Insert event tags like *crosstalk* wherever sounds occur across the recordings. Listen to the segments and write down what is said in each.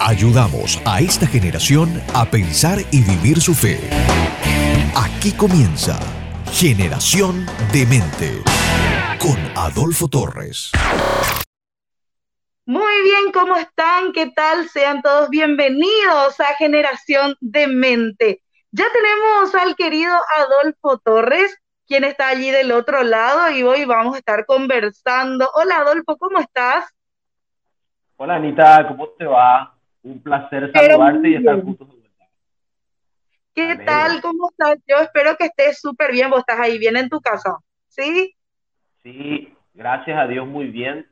Ayudamos a esta generación a pensar y vivir su fe. Aquí comienza Generación Demente con Adolfo Torres. Muy bien, ¿cómo están? ¿Qué tal? Sean todos bienvenidos a Generación Demente. Ya tenemos al querido Adolfo Torres, quien está allí del otro lado y hoy vamos a estar conversando. Hola Adolfo, ¿cómo estás? Hola Anita, ¿cómo te va? Un placer saludarte y estar juntos. ¿Qué tal? ¿Cómo estás? Yo espero que estés súper bien. Vos estás ahí bien en tu casa, ¿sí? Sí, gracias a Dios muy bien.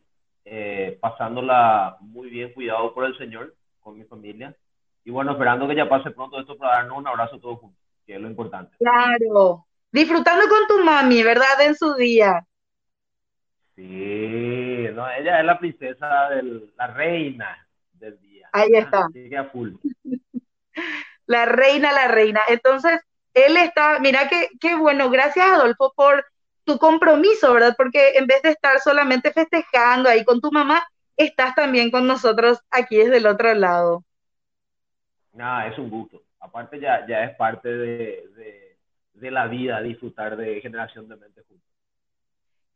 Eh, pasándola muy bien, cuidado por el Señor, con mi familia. Y bueno, esperando que ya pase pronto esto para darnos un abrazo todos juntos, que es lo importante. Claro. Disfrutando con tu mami, ¿verdad? En su día. Sí, no, ella es la princesa, del, la reina del día. Ahí está. A full. *laughs* la reina, la reina. Entonces, él está, mira que, qué bueno, gracias Adolfo por tu compromiso, ¿verdad? Porque en vez de estar solamente festejando ahí con tu mamá, estás también con nosotros aquí desde el otro lado. Nada, es un gusto. Aparte ya, ya es parte de, de, la vida disfrutar de Generación de Mente Juntos.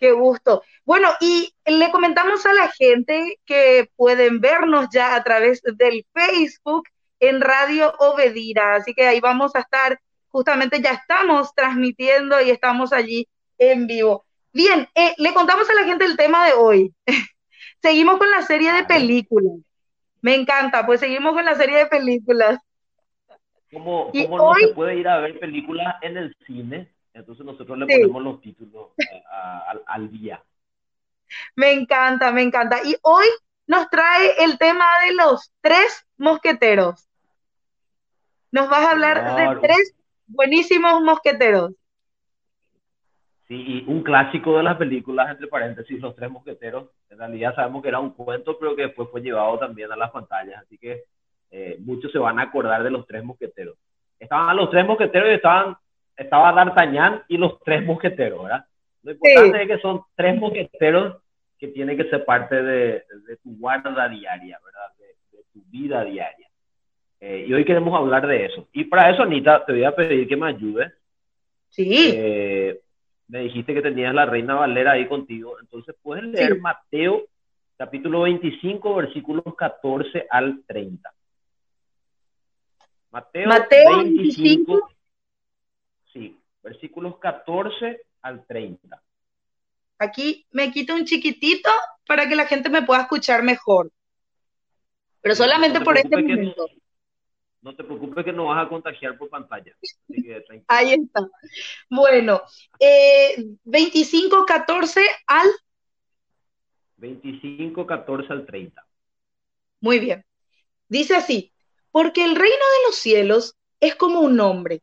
Qué gusto. Bueno, y le comentamos a la gente que pueden vernos ya a través del Facebook en Radio Obedira. Así que ahí vamos a estar, justamente ya estamos transmitiendo y estamos allí en vivo. Bien, eh, le contamos a la gente el tema de hoy. *laughs* seguimos con la serie de películas. Me encanta, pues seguimos con la serie de películas. ¿Cómo, no se puede ir a ver películas en el cine? Entonces nosotros le ponemos los títulos al día. Me encanta, me encanta. Y hoy nos trae el tema de los tres mosqueteros. Nos vas a hablar de tres buenísimos mosqueteros. Sí, un clásico de las películas, entre paréntesis, Los Tres Mosqueteros. En realidad sabemos que era un cuento, pero que después fue llevado también a las pantallas. Así que eh, muchos se van a acordar de Los Tres Mosqueteros. Estaban los Tres Mosqueteros y estaban, estaba D'Artagnan y los Tres Mosqueteros, ¿verdad? Lo importante es que son tres mosqueteros que tienen que ser parte de, tu guarda diaria, ¿verdad? de tu vida diaria. Eh, y hoy queremos hablar de eso. Y para eso, Anita, te voy a pedir que me ayudes. Sí. Eh, me dijiste que tenías la Reina Valera ahí contigo. Entonces, puedes leer Mateo, capítulo 25, versículos 14 al 30. Mateo, Mateo 25. Sí, versículos 14 al 30. Aquí me quito un chiquitito para que la gente me pueda escuchar mejor. Pero solamente por este momento. No te preocupes que no vas a contagiar por pantalla. *laughs* Ahí está. Bueno, eh, 25, 14 al... 25, 14 al 30. Muy bien. Dice así, porque el reino de los cielos es como un hombre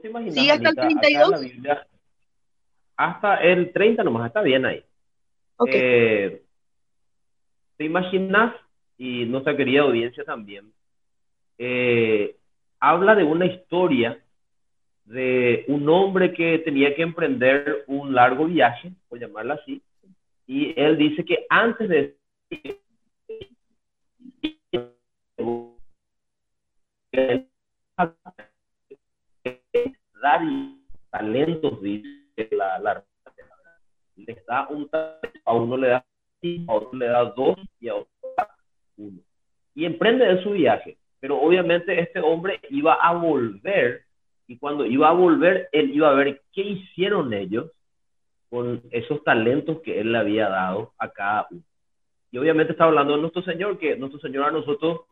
¿Sí, hasta el 32? hasta el 30 nomás, está bien ahí. Eh, ¿Te imaginas? Y nuestra querida audiencia también, eh, habla de una historia de un hombre que tenía que emprender un largo viaje, por llamarlo así, y él dice que antes de dar talentos, dice la, la le da un a uno le da a otro le da dos y a otro uno. Y emprende de su viaje pero obviamente este hombre iba a volver y cuando iba a volver, él iba a ver qué hicieron ellos con esos talentos que él le había dado a cada uno. Y obviamente está hablando de nuestro Señor, que nuestro Señor a nosotros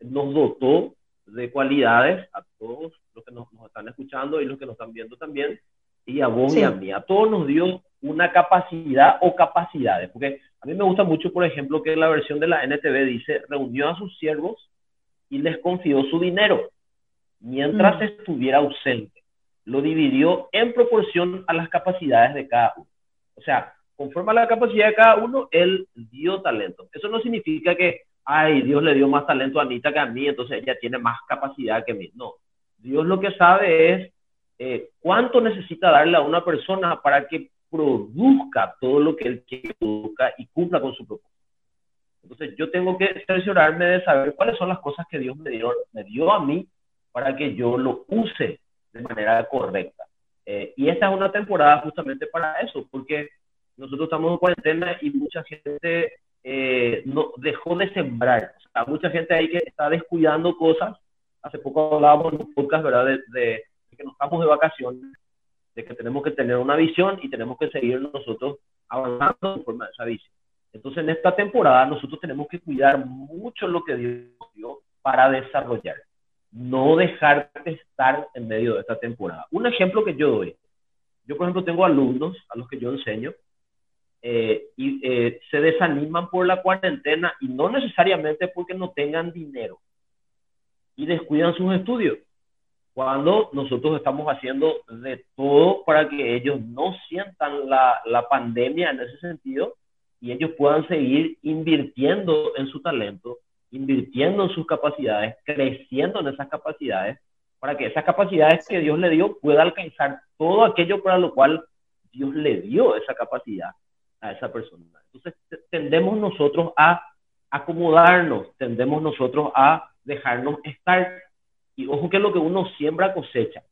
nos dotó de cualidades, a todos los que nos, están escuchando y los que nos están viendo también, y a vos y a mí, a todos nos dio una capacidad o capacidades, porque a mí me gusta mucho, por ejemplo, que la versión de la NTV dice, reunió a sus siervos y les confió su dinero mientras mm. estuviera ausente. Lo dividió en proporción a las capacidades de cada uno. O sea, conforme a la capacidad de cada uno, él dio talento. Eso no significa que, ay, Dios le dio más talento a Anita que a mí, entonces ella tiene más capacidad que mí. No, Dios lo que sabe es eh, cuánto necesita darle a una persona para que produzca todo lo que él quiere produzca y cumpla con su propósito. Entonces yo tengo que cerciorarme de saber cuáles son las cosas que Dios me dio, me dio a mí para que yo lo use de manera correcta. Eh, y esta es una temporada justamente para eso, porque nosotros estamos en cuarentena y mucha gente eh, no, dejó de sembrar. O mucha gente ahí que está descuidando cosas. Hace poco hablábamos en un podcast, ¿verdad? De, de, que nos estamos de vacaciones, de que tenemos que tener una visión y tenemos que seguir nosotros avanzando en forma de esa visión. Entonces, en esta temporada nosotros tenemos que cuidar mucho lo que Dios dio para desarrollar, no dejar de estar en medio de esta temporada. Un ejemplo que yo doy, yo por ejemplo tengo alumnos a los que yo enseño eh, y eh, se desaniman por la cuarentena y no necesariamente porque no tengan dinero y descuidan sus estudios. Cuando nosotros estamos haciendo de todo para que ellos no sientan la, la pandemia en ese sentido y ellos puedan seguir invirtiendo en su talento, invirtiendo en sus capacidades, creciendo en esas capacidades, para que esas capacidades que Dios le dio pueda alcanzar todo aquello para lo cual Dios le dio esa capacidad a esa persona. Entonces tendemos nosotros a acomodarnos, tendemos nosotros a dejarnos estar. Y ojo que lo que uno siembra cosecha.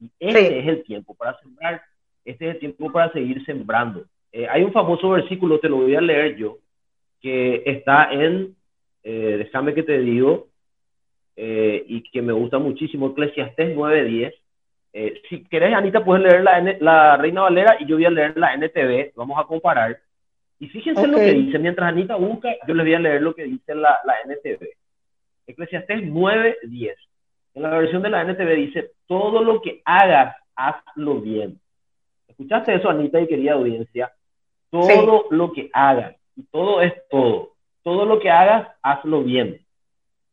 Y este es el tiempo para sembrar, este es el tiempo para seguir sembrando. Eh, hay un famoso versículo, te lo voy a leer yo, que está en, eh, déjame que te digo, eh, y que me gusta muchísimo, Eclesiastés 9.10. si querés, Anita, puedes leer la, la, Reina Valera y yo voy a leer la NTV, vamos a comparar. Y fíjense lo que dice, mientras Anita busca, yo les voy a leer lo que dice la, la NTV. Eclesiastés 9.10. En la versión de la NTV dice, todo lo que hagas, hazlo bien. ¿Escuchaste eso, Anita y querida audiencia? Todo lo que hagas, y todo es todo, todo lo que hagas, hazlo bien.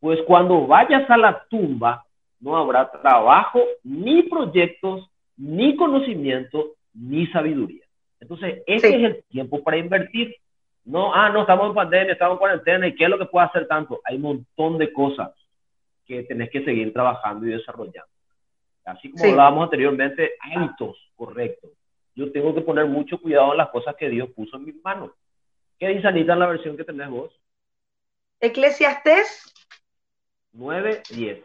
Pues cuando vayas a la tumba, no habrá trabajo, ni proyectos, ni conocimiento, ni sabiduría. Entonces, ese es el tiempo para invertir. No, ah, no, estamos en pandemia, estamos en cuarentena, ¿y qué es lo que puedo hacer tanto? Hay un montón de cosas que tenés que seguir trabajando y desarrollando. Así como hablábamos anteriormente, hábitos correctos yo tengo que poner mucho cuidado en las cosas que Dios puso en mis manos. ¿Qué dice Anita en la versión que tenés vos? Eclesiastés 9, 10.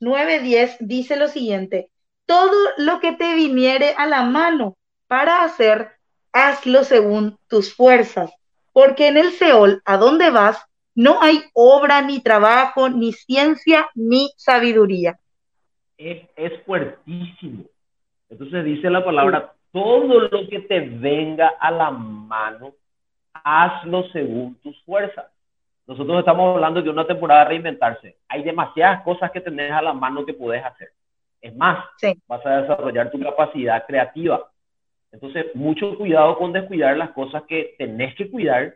9.10 dice lo siguiente, todo lo que te viniere a la mano para hacer, hazlo según tus fuerzas, porque en el Seol, a donde vas, no hay obra, ni trabajo, ni ciencia, ni sabiduría. Es, es fuertísimo. Entonces dice la palabra, todo lo que te venga a la mano, hazlo según tus fuerzas. Nosotros estamos hablando de una temporada de reinventarse. Hay demasiadas cosas que tenés a la mano que puedes hacer. Es más, vas a desarrollar tu capacidad creativa. Entonces, mucho cuidado con descuidar las cosas que tenés que cuidar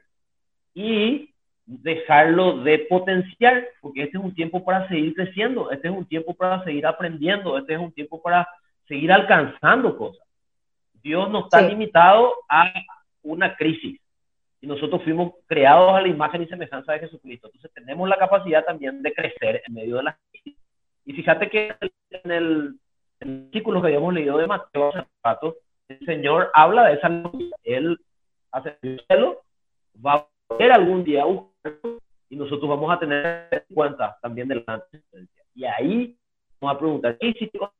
y dejarlo de potenciar, porque este es un tiempo para seguir creciendo, este es un tiempo para seguir aprendiendo, este es un tiempo para seguir alcanzando cosas. Dios no está limitado a una crisis y nosotros fuimos creados a la imagen y semejanza de Jesucristo. Entonces tenemos la capacidad también de crecer en medio de las crisis. Y fíjate que en el, artículo que habíamos leído de Mateo el Señor habla de esa. Él hace el cielo, va a volver algún día a y nosotros vamos a tener en cuenta también de la Y ahí vamos a preguntar, ¿qué hiciste? No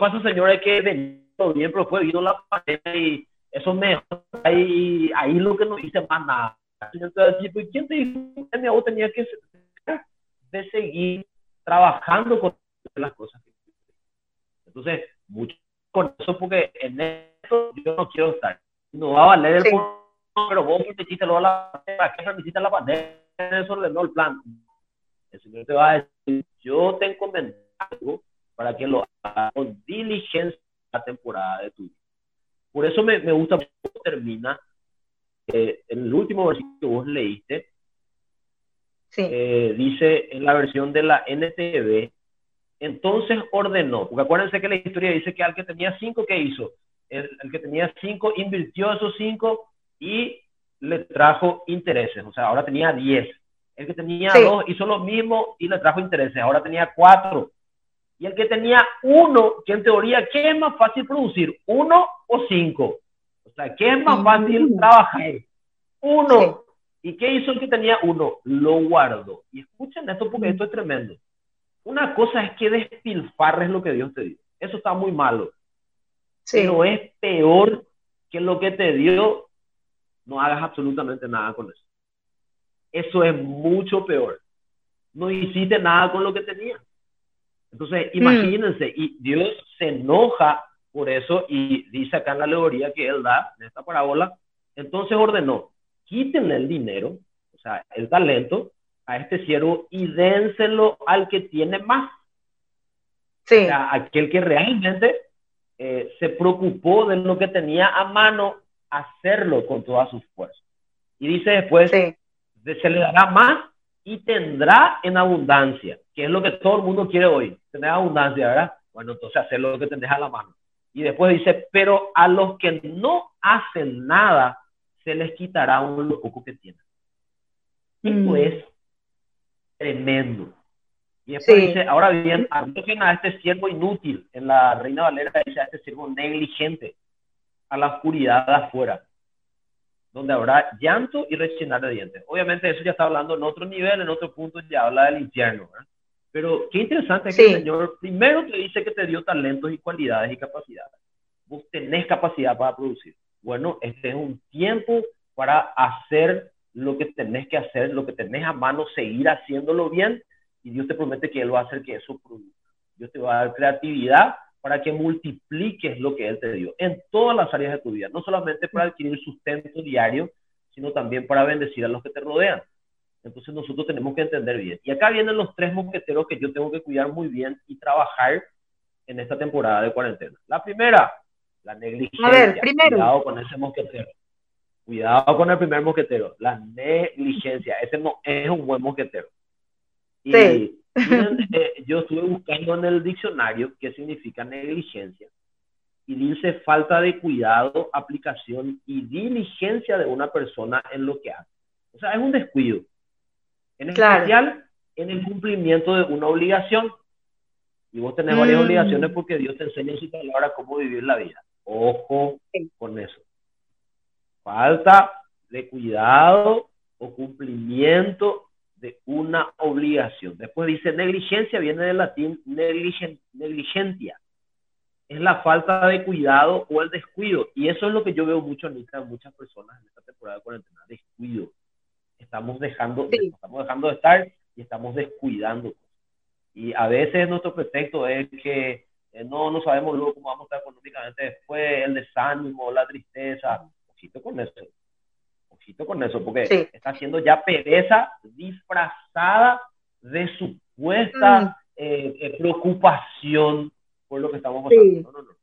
pasa, Señor, hay que venir bien, pero fue vino la pandemia y eso me ahí, ahí lo que no dice más nada. Entonces, ¿quién te dijo que mi tenía que de seguir trabajando con las cosas? Entonces, mucho con eso, porque en esto yo no quiero estar. No va a valer el sí. pero vos que te hiciste la ¿para qué necesitas la pandemia? Eso no el plan. El Señor te va a decir, yo te encomiendo algo para que lo hagas con diligencia la temporada de tu vida. Por eso me, me gusta cómo termina eh, en el último versículo que vos leíste. Eh, dice en la versión de la NTV, entonces ordenó, porque acuérdense que la historia dice que al que tenía cinco, ¿qué hizo? El, que tenía cinco invirtió esos cinco y le trajo intereses, o sea, ahora tenía diez. El que tenía dos hizo lo mismo y le trajo intereses, ahora tenía cuatro. Y el que tenía uno, que en teoría, ¿qué es más fácil producir? ¿Uno o cinco? O sea, ¿qué es más fácil trabajar? Uno. ¿Y qué hizo el que tenía uno? Lo guardó. Y escuchen esto porque esto es tremendo. Una cosa es que despilfarres lo que Dios te dio. Eso está muy malo. Pero es peor que lo que te dio, no hagas absolutamente nada con eso. Eso es mucho peor. No hiciste nada con lo que tenías. Entonces, mm. imagínense, y Dios se enoja por eso y dice acá en la alegoría que él da, en esta parábola, entonces ordenó, quítenle el dinero, o sea, el talento, a este siervo y dénselo al que tiene más. Sí. O sea, aquel que realmente eh, se preocupó de lo que tenía a mano, hacerlo con todas sus fuerzas. Y dice después, se le dará más y tendrá en abundancia, que es lo que todo el mundo quiere hoy, tener abundancia, ¿verdad? Bueno, entonces hacer lo que tenés a la mano. Y después dice, pero a los que no hacen nada, se les quitará aún lo poco que tienen. Esto mm. es tremendo. Y después dice, ahora bien, a este siervo inútil, en la Reina Valera dice a este siervo negligente, a la oscuridad de afuera donde habrá llanto y rechinar de dientes. Obviamente eso ya está hablando en otro nivel, en otro punto ya habla del infierno. Pero qué interesante que el Señor primero te dice que te dio talentos y cualidades y capacidades. Vos tenés capacidad para producir. Bueno, este es un tiempo para hacer lo que tenés que hacer, lo que tenés a mano, seguir haciéndolo bien y Dios te promete que Él va a hacer que eso produzca. Dios te va a dar creatividad para que multipliques lo que Él te dio en todas las áreas de tu vida, no solamente para adquirir sustento diario, sino también para bendecir a los que te rodean. Entonces nosotros tenemos que entender bien. Y acá vienen los tres mosqueteros que yo tengo que cuidar muy bien y trabajar en esta temporada de cuarentena. La primera, la negligencia. A ver, primero. Cuidado con ese mosquetero. Cuidado con el primer mosquetero, la negligencia. Ese no es un buen mosquetero. Y sí. *laughs* Eh, yo estuve buscando en el diccionario qué significa negligencia y dice falta de cuidado, aplicación y diligencia de una persona en lo que hace. O sea, es un descuido. En especial en el cumplimiento de una obligación. Y vos tenés varias mm. obligaciones porque Dios te enseña en su palabra cómo vivir la vida. Ojo con eso. Falta de cuidado o cumplimiento de una obligación. Después dice negligencia, viene del latín negligentia. Es la falta de cuidado o el descuido. Y eso es lo que yo veo mucho en muchas personas en esta temporada de cuarentena, descuido. Estamos dejando, estamos dejando de estar y estamos descuidando. Y a veces nuestro pretexto es que eh, no, no sabemos luego cómo vamos a estar económicamente después, el desánimo, la tristeza. Ojito con eso. Ojito con eso, porque está haciendo ya pereza disfrazada de supuesta mm. eh, eh, preocupación por lo que estamos pasando.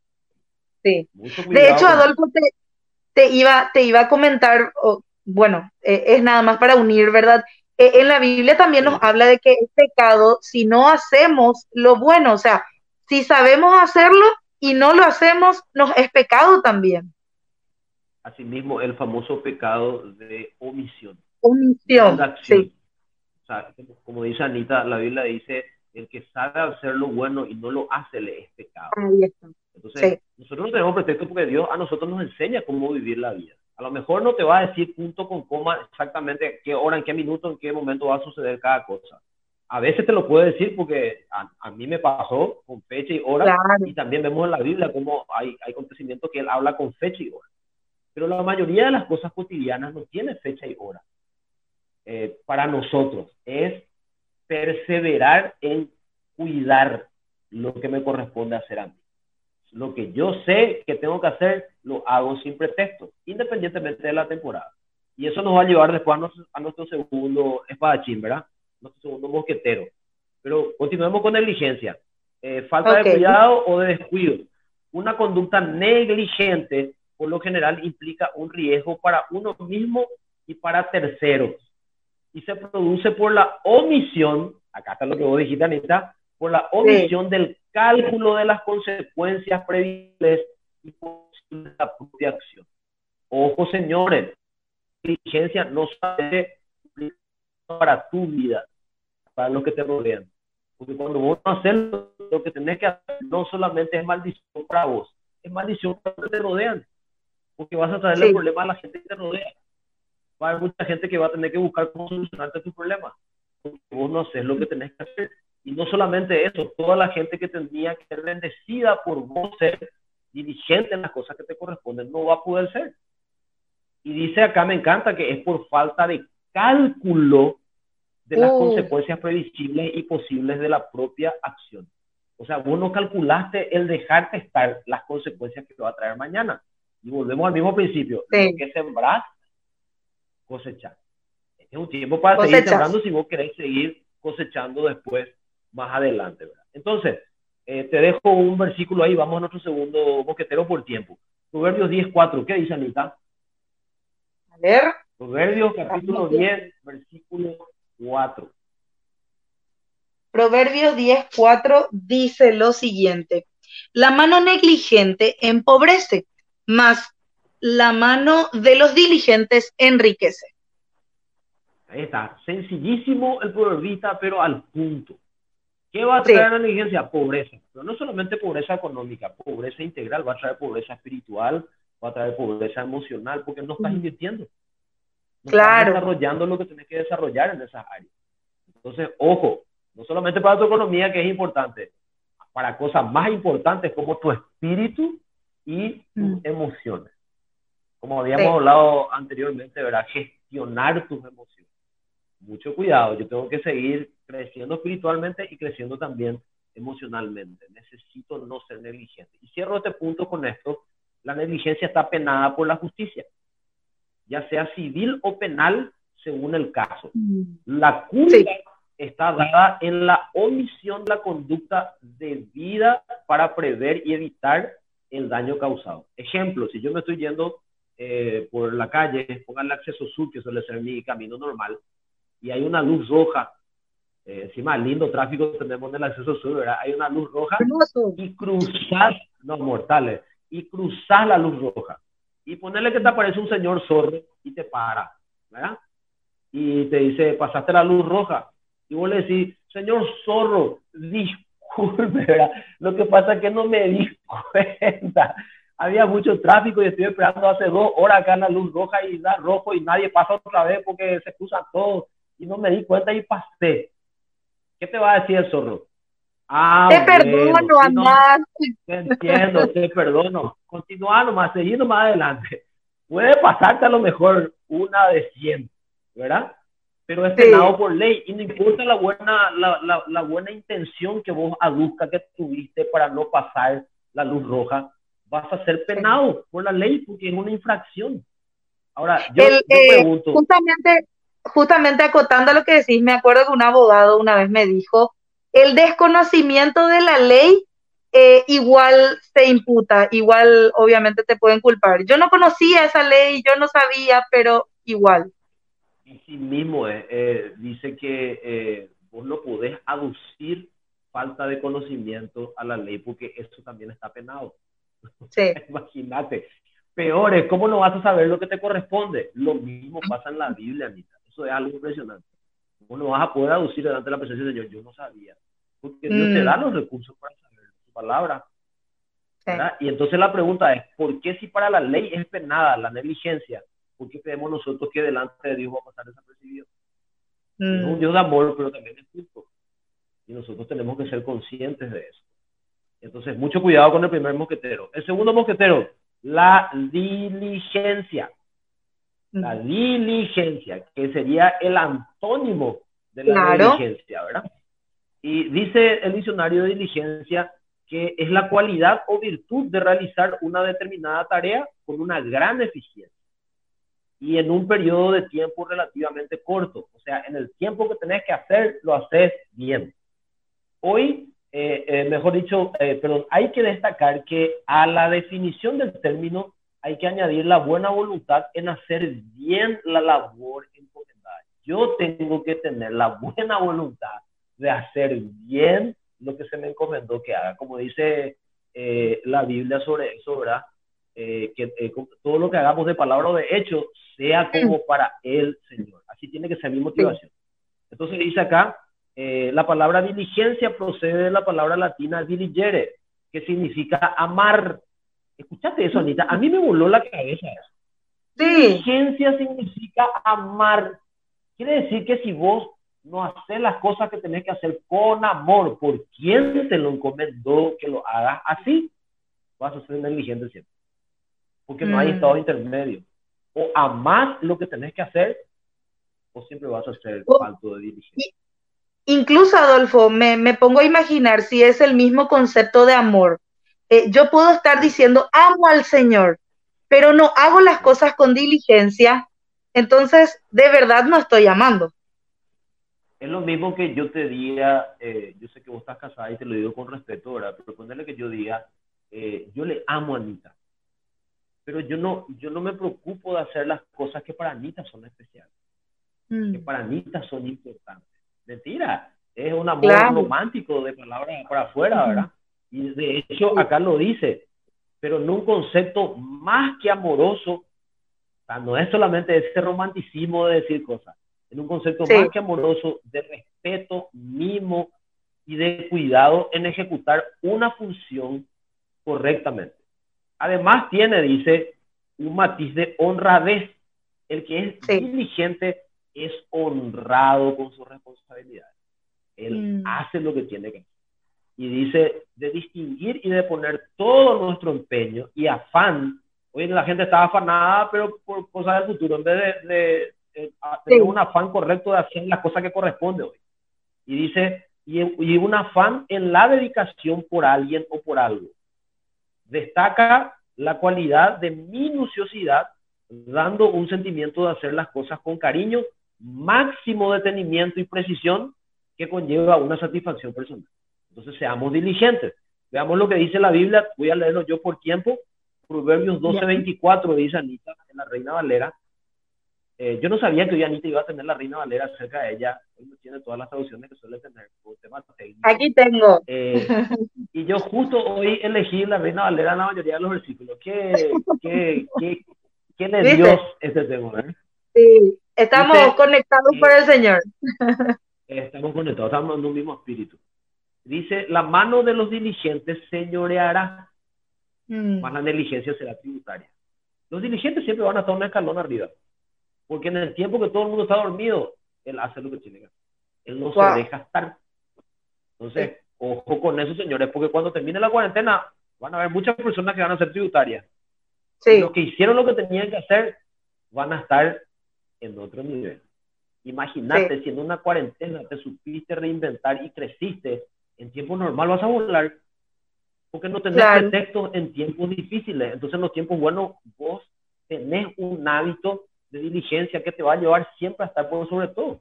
Sí. De hecho, Adolfo, te, iba, te iba a comentar, bueno, es nada más para unir, ¿verdad? en la Biblia también nos habla de que es pecado si no hacemos lo bueno, o sea, si sabemos hacerlo y no lo hacemos, nos es pecado también. Asimismo, el famoso pecado de omisión. Omisión, sí. O sea, como dice Anita, la Biblia dice, el que sabe hacer lo bueno y no lo hace le es pecado. Ahí está. Entonces, nosotros no tenemos pretexto porque Dios a nosotros nos enseña cómo vivir la vida. A lo mejor no te va a decir punto con coma exactamente qué hora, en qué minuto, en qué momento va a suceder cada cosa a veces te lo puedo decir porque a, mí me pasó con fecha y hora y también vemos en la Biblia cómo hay, hay acontecimientos que él habla con fecha y hora. Pero la mayoría de las cosas cotidianas no tiene fecha y hora. Eh, para nosotros es perseverar en cuidar lo que me corresponde hacer a mí. Lo que yo sé que tengo que hacer, lo hago sin pretexto, independientemente de la temporada. Y eso nos va a llevar después a nuestro, a nuestro segundo espadachín, ¿verdad? nuestro segundo mosquetero. Pero continuemos con negligencia. Eh, falta de cuidado o de descuido. Una conducta negligente, por lo general, implica un riesgo para uno mismo y para terceros. Y se produce por la omisión, acá está lo que vos dijiste, Anita, por la omisión del cálculo de las consecuencias previsibles y de la propia acción. Ojo, señores, negligencia no sabe para tu vida, para los que te rodean. Porque cuando vos no haces lo que tenés que hacer, no solamente es maldición para vos, es maldición para los que te rodean. Porque vas a traerle el problema a la gente que te rodea. Va a haber mucha gente que va a tener que buscar cómo solucionarte tu problema. Porque vos no haces lo que tenés que hacer. Y no solamente eso, toda la gente que tendría que ser bendecida por vos ser dirigente en las cosas que te corresponden, no va a poder ser. Y dice acá, me encanta, que es por falta de cálculo de las consecuencias previsibles y posibles de la propia acción. O sea, vos no calculaste el dejarte estar las consecuencias que te va a traer mañana. Y volvemos al mismo principio. que sembrar, cosechar. Este es un tiempo para seguir sembrando si vos querés seguir cosechando después, más adelante. Entonces, eh, te dejo un versículo ahí. Vamos a nuestro segundo boquetero por tiempo. Proverbios 10.4. ¿Qué dice Anita? A ver. Proverbios capítulo 10, versículo 4. Proverbios 10:4 dice lo siguiente: La mano negligente empobrece, mas la mano de los diligentes enriquece. Ahí está, sencillísimo el proverbista, pero al punto. ¿Qué va a traer la negligencia? Pobreza. Pero no solamente pobreza económica, pobreza integral, va a traer pobreza espiritual, va a traer pobreza emocional, porque no estás invirtiendo claro. desarrollando lo que tienes que desarrollar en esas áreas. Entonces, ojo, no solamente para tu economía, que es importante, para cosas más importantes como tu espíritu y tus mm. emociones. Como habíamos hablado anteriormente, ¿verdad? Gestionar tus emociones. Mucho cuidado, yo tengo que seguir creciendo espiritualmente y creciendo también emocionalmente. Necesito no ser negligente. Y cierro este punto con esto. La negligencia está penada por la justicia ya sea civil o penal, según el caso. Mm. La culpa está dada en la omisión de la conducta debida para prever y evitar el daño causado. Ejemplo, si yo me estoy yendo eh, por la calle, pongan el acceso sur, que suele ser mi camino normal, y hay una luz roja, eh, encima lindo tráfico tenemos en el acceso sur, ¿verdad? Hay una luz roja y cruzar, no mortales, y cruzar la luz roja y ponerle que te aparece un señor sordo y te para, ¿verdad? Y te dice, pasaste la luz roja. Y vos le decís, señor zorro, disculpe, *laughs* ¿verdad? Lo que pasa es que no me di *laughs* cuenta. Había mucho tráfico y estoy esperando hace dos horas acá en la luz roja y da rojo y nadie pasa otra vez porque se cruzan todos. y no me di cuenta y pasé. ¿Qué te va a decir el zorro? Ah, te perdono, Andás. te entiendo, te perdono. Continúa nomás, seguimos más adelante. Puede pasarte a lo mejor una de 100, ¿verdad? Pero es penado por ley y no importa la buena, la, la, la, buena intención que vos aduzca que tuviste para no pasar la luz roja, vas a ser penado por la ley porque es una infracción. Ahora, yo, eh, pregunto. justamente, justamente acotando lo que decís, me acuerdo que un abogado una vez me dijo, el desconocimiento de la ley eh, igual se imputa, igual obviamente te pueden culpar. Yo no conocía esa ley, yo no sabía, pero igual. Y sí mismo eh, eh, dice que vos no podés aducir falta de conocimiento a la ley porque eso también está penado. *laughs* Sí. Imagínate. Peor es, ¿cómo no vas a saber lo que te corresponde? Lo mismo pasa en la Biblia, Anita. Eso es algo impresionante. ¿Cómo no vas a poder aducir delante de la presencia del Señor? Yo no sabía. Porque Dios te mm. da los recursos para saber su palabra. Y entonces la pregunta es, ¿por qué si para la ley es penada la negligencia? ¿Por qué creemos nosotros que delante de Dios va a pasar desapercibido? Es un mm. Dios de amor, pero también es justo. Y nosotros tenemos que ser conscientes de eso. Entonces, mucho cuidado con el primer mosquetero. El segundo mosquetero, la diligencia. La mm. diligencia, que sería el antónimo de la diligencia, ¿verdad? Y dice el diccionario de diligencia que es la cualidad o virtud de realizar una determinada tarea con una gran eficiencia y en un periodo de tiempo relativamente corto. O sea, en el tiempo que tenés que hacer, lo haces bien. Hoy, eh, eh, mejor dicho, eh, perdón, hay que destacar que a la definición del término hay que añadir la buena voluntad en hacer bien la labor encomendada. Yo tengo que tener la buena voluntad de hacer bien lo que se me encomendó que haga. Como dice eh, la Biblia sobre eso, ¿verdad? Eh, que eh, todo lo que hagamos de palabra o de hecho sea como para el Señor. Así tiene que ser mi motivación. Entonces dice acá, la palabra diligencia procede de la palabra latina diligere, que significa amar. Escuchaste eso, Anita. A mí me voló la cabeza eso. Diligencia significa amar. Quiere decir que si vos no hacer las cosas que tenés que hacer con amor, por quien te lo encomendó que lo hagas así, vas a ser negligente siempre. Porque no hay mm. estado intermedio. O amás lo que tenés que hacer, o siempre vas a ser falto de diligencia. Incluso, Adolfo, me, me, pongo a imaginar si es el mismo concepto de amor. Eh, yo puedo estar diciendo, amo al Señor, pero no hago las cosas con diligencia, entonces de verdad no estoy amando. Es lo mismo que yo te diga, eh, yo sé que vos estás casada y te lo digo con respeto, ¿verdad? Pero ponerle que yo diga, eh, yo le amo a Anita, pero yo no, yo no me preocupo de hacer las cosas que para Anita son especiales, mm. que para Anita son importantes. Mentira, es un amor romántico de palabras para afuera, ¿verdad? Y de hecho acá lo dice, pero en un concepto más que amoroso, o sea, no es solamente ese romanticismo de decir cosas, en un concepto más que amoroso de respeto, mimo y de cuidado en ejecutar una función correctamente. Además tiene, dice, un matiz de honradez. El que es diligente es honrado con sus responsabilidades. Él mm. hace lo que tiene que hacer. Y dice de distinguir y de poner todo nuestro empeño y afán. Hoy la gente está afanada, pero por cosas del futuro, en vez de, tener un afán correcto de hacer las cosas que corresponde hoy. Y dice, y, y un afán en la dedicación por alguien o por algo. Destaca la cualidad de minuciosidad, dando un sentimiento de hacer las cosas con cariño, máximo detenimiento y precisión que conlleva una satisfacción personal. Entonces, seamos diligentes. Veamos lo que dice la Biblia. Voy a leerlo yo por tiempo. Proverbios 12:24 dice Anita en la Reina Valera. Eh, yo no sabía que hoy Anita iba a tener la Reina Valera cerca de ella. Hoy no tiene todas las traducciones que suele tener por temas técnicos. Aquí tengo. Eh, y yo justo hoy elegí la Reina Valera en la mayoría de los versículos. ¿Qué, qué, qué, quién es Dios este tema? Eh? Sí, estamos conectados por el Señor. *laughs* estamos conectados, estamos en un mismo espíritu. Dice, la mano de los diligentes señoreará, mm. más la negligencia será tributaria. Los diligentes siempre van a estar un escalón arriba porque en el tiempo que todo el mundo está dormido, él hace lo que tiene que hacer. Él no se deja estar. Entonces, ojo con eso, señores, porque cuando termine la cuarentena van a haber muchas personas que van a ser tributarias. Sí. Los que hicieron lo que tenían que hacer van a estar en otro nivel. Imagínate, si en una cuarentena te supiste reinventar y creciste, en tiempo normal vas a volar, porque no tenés pretextos en tiempos difíciles. Entonces, en los tiempos buenos, vos tenés un hábito de diligencia que te va a llevar siempre a estar por sobre todo.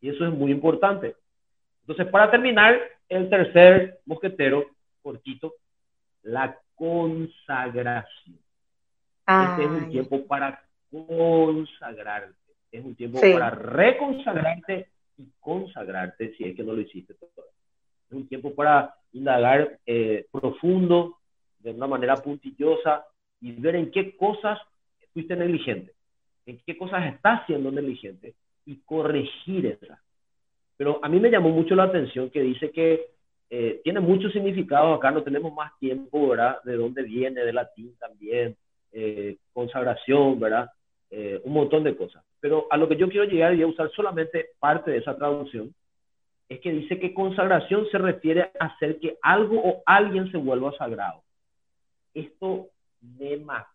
Y eso es muy importante. Entonces, para terminar, el tercer mosquetero, cortito, la consagración. Este es un tiempo para consagrarte es un tiempo para reconsagrarte y consagrarte si es que no lo hiciste todavía. Es un tiempo para indagar eh, profundo, de una manera puntillosa y ver en qué cosas fuiste negligente, en qué cosas estás siendo negligente y corregir esas. Pero a mí me llamó mucho la atención que dice que eh, tiene mucho significado acá, no tenemos más tiempo, ¿verdad? De dónde viene, de latín también, eh, consagración, ¿verdad? un montón de cosas. Pero a lo que yo quiero llegar y a usar solamente parte de esa traducción, es que dice que consagración se refiere a hacer que algo o alguien se vuelva sagrado. Esto me mató.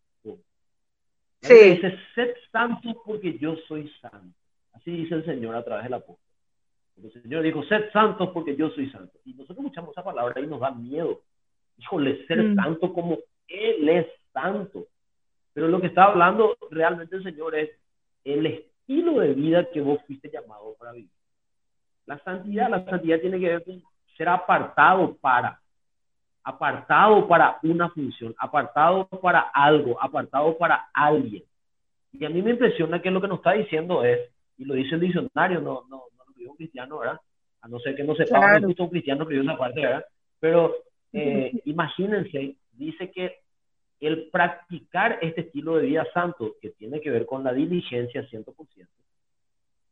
Sí. Dice, sed santo porque yo soy santo. Así dice el Señor a través del apóstol. El Señor dijo, sed santos porque yo soy santo. Y nosotros escuchamos esa palabra y nos da miedo. Híjole, ser mm. santo como Él es santo. Pero lo que está hablando realmente el Señor es, el estilo de vida que vos fuiste llamado para vivir. La santidad, la santidad tiene que ver con ser apartado para, apartado para una función, apartado para algo, apartado para alguien. Y a mí me impresiona que lo que nos está diciendo es, y lo dice el diccionario, no, no, no lo dijo un cristiano, ¿verdad? A no ser que no sepa, claro. no un cristiano que esa parte, ¿verdad? Pero *laughs* eh, imagínense, dice que el practicar este estilo de vida santo, que tiene que ver con la diligencia 100%,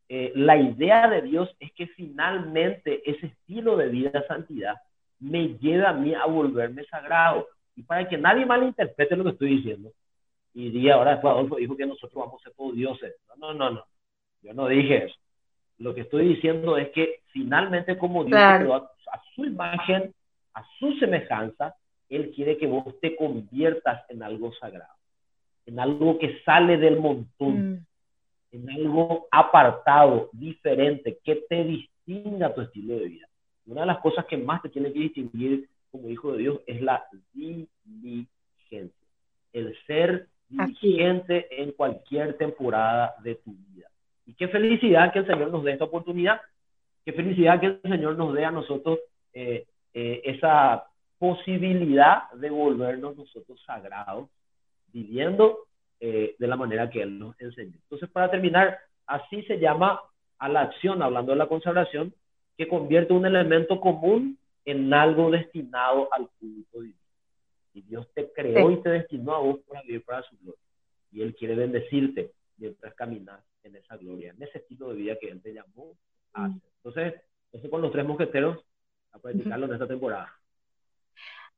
eh, la idea de Dios es que finalmente ese estilo de vida santidad me lleva a mí a volverme sagrado. Y para que nadie malinterprete lo que estoy diciendo, y diga ahora después Adolfo dijo que nosotros vamos a ser todos dioses. No, no, no, Yo no dije eso. Lo que estoy diciendo es que finalmente como Dios a su imagen, a su semejanza, él quiere que vos te conviertas en algo sagrado, en algo que sale del montón, mm. en algo apartado, diferente, que te distinga tu estilo de vida. Una de las cosas que más te tiene que distinguir como hijo de Dios es la diligencia, el ser diligente en cualquier temporada de tu vida. Y qué felicidad que el Señor nos dé esta oportunidad, qué felicidad que el Señor nos dé a nosotros eh, eh, esa posibilidad de volvernos nosotros sagrados, viviendo eh, de la manera que Él nos enseñó. Entonces, para terminar, así se llama a la acción, hablando de la consagración, que convierte un elemento común en algo destinado al culto divino. Y Dios te creó y te destinó a vos para vivir para su gloria. Y Él quiere bendecirte mientras caminas en esa gloria, en ese estilo de vida que Él te llamó a hacer. Entonces, eso con los tres mosqueteros, a practicarlo en esta temporada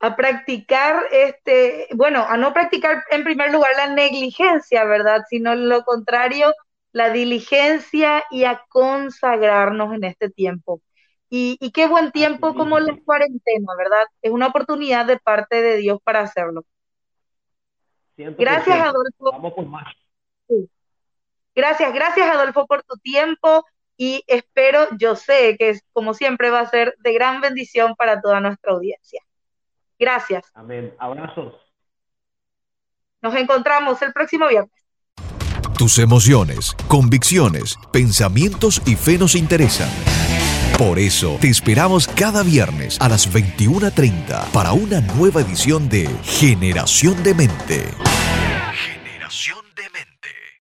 a practicar, este, bueno, a no practicar en primer lugar la negligencia, ¿verdad? Sino lo contrario, la diligencia y a consagrarnos en este tiempo. Y, qué buen tiempo como la cuarentena, ¿verdad? Es una oportunidad de parte de Dios para hacerlo. Gracias, Adolfo. Vamos por más. Gracias, gracias, Adolfo, por tu tiempo y espero, yo sé que como siempre va a ser de gran bendición para toda nuestra audiencia. Gracias. Amén. Abrazos. Nos encontramos el próximo viernes. Tus emociones, convicciones, pensamientos y fe nos interesan. Por eso te esperamos cada viernes a las 21.30 para una nueva edición de Generación de Mente. Generación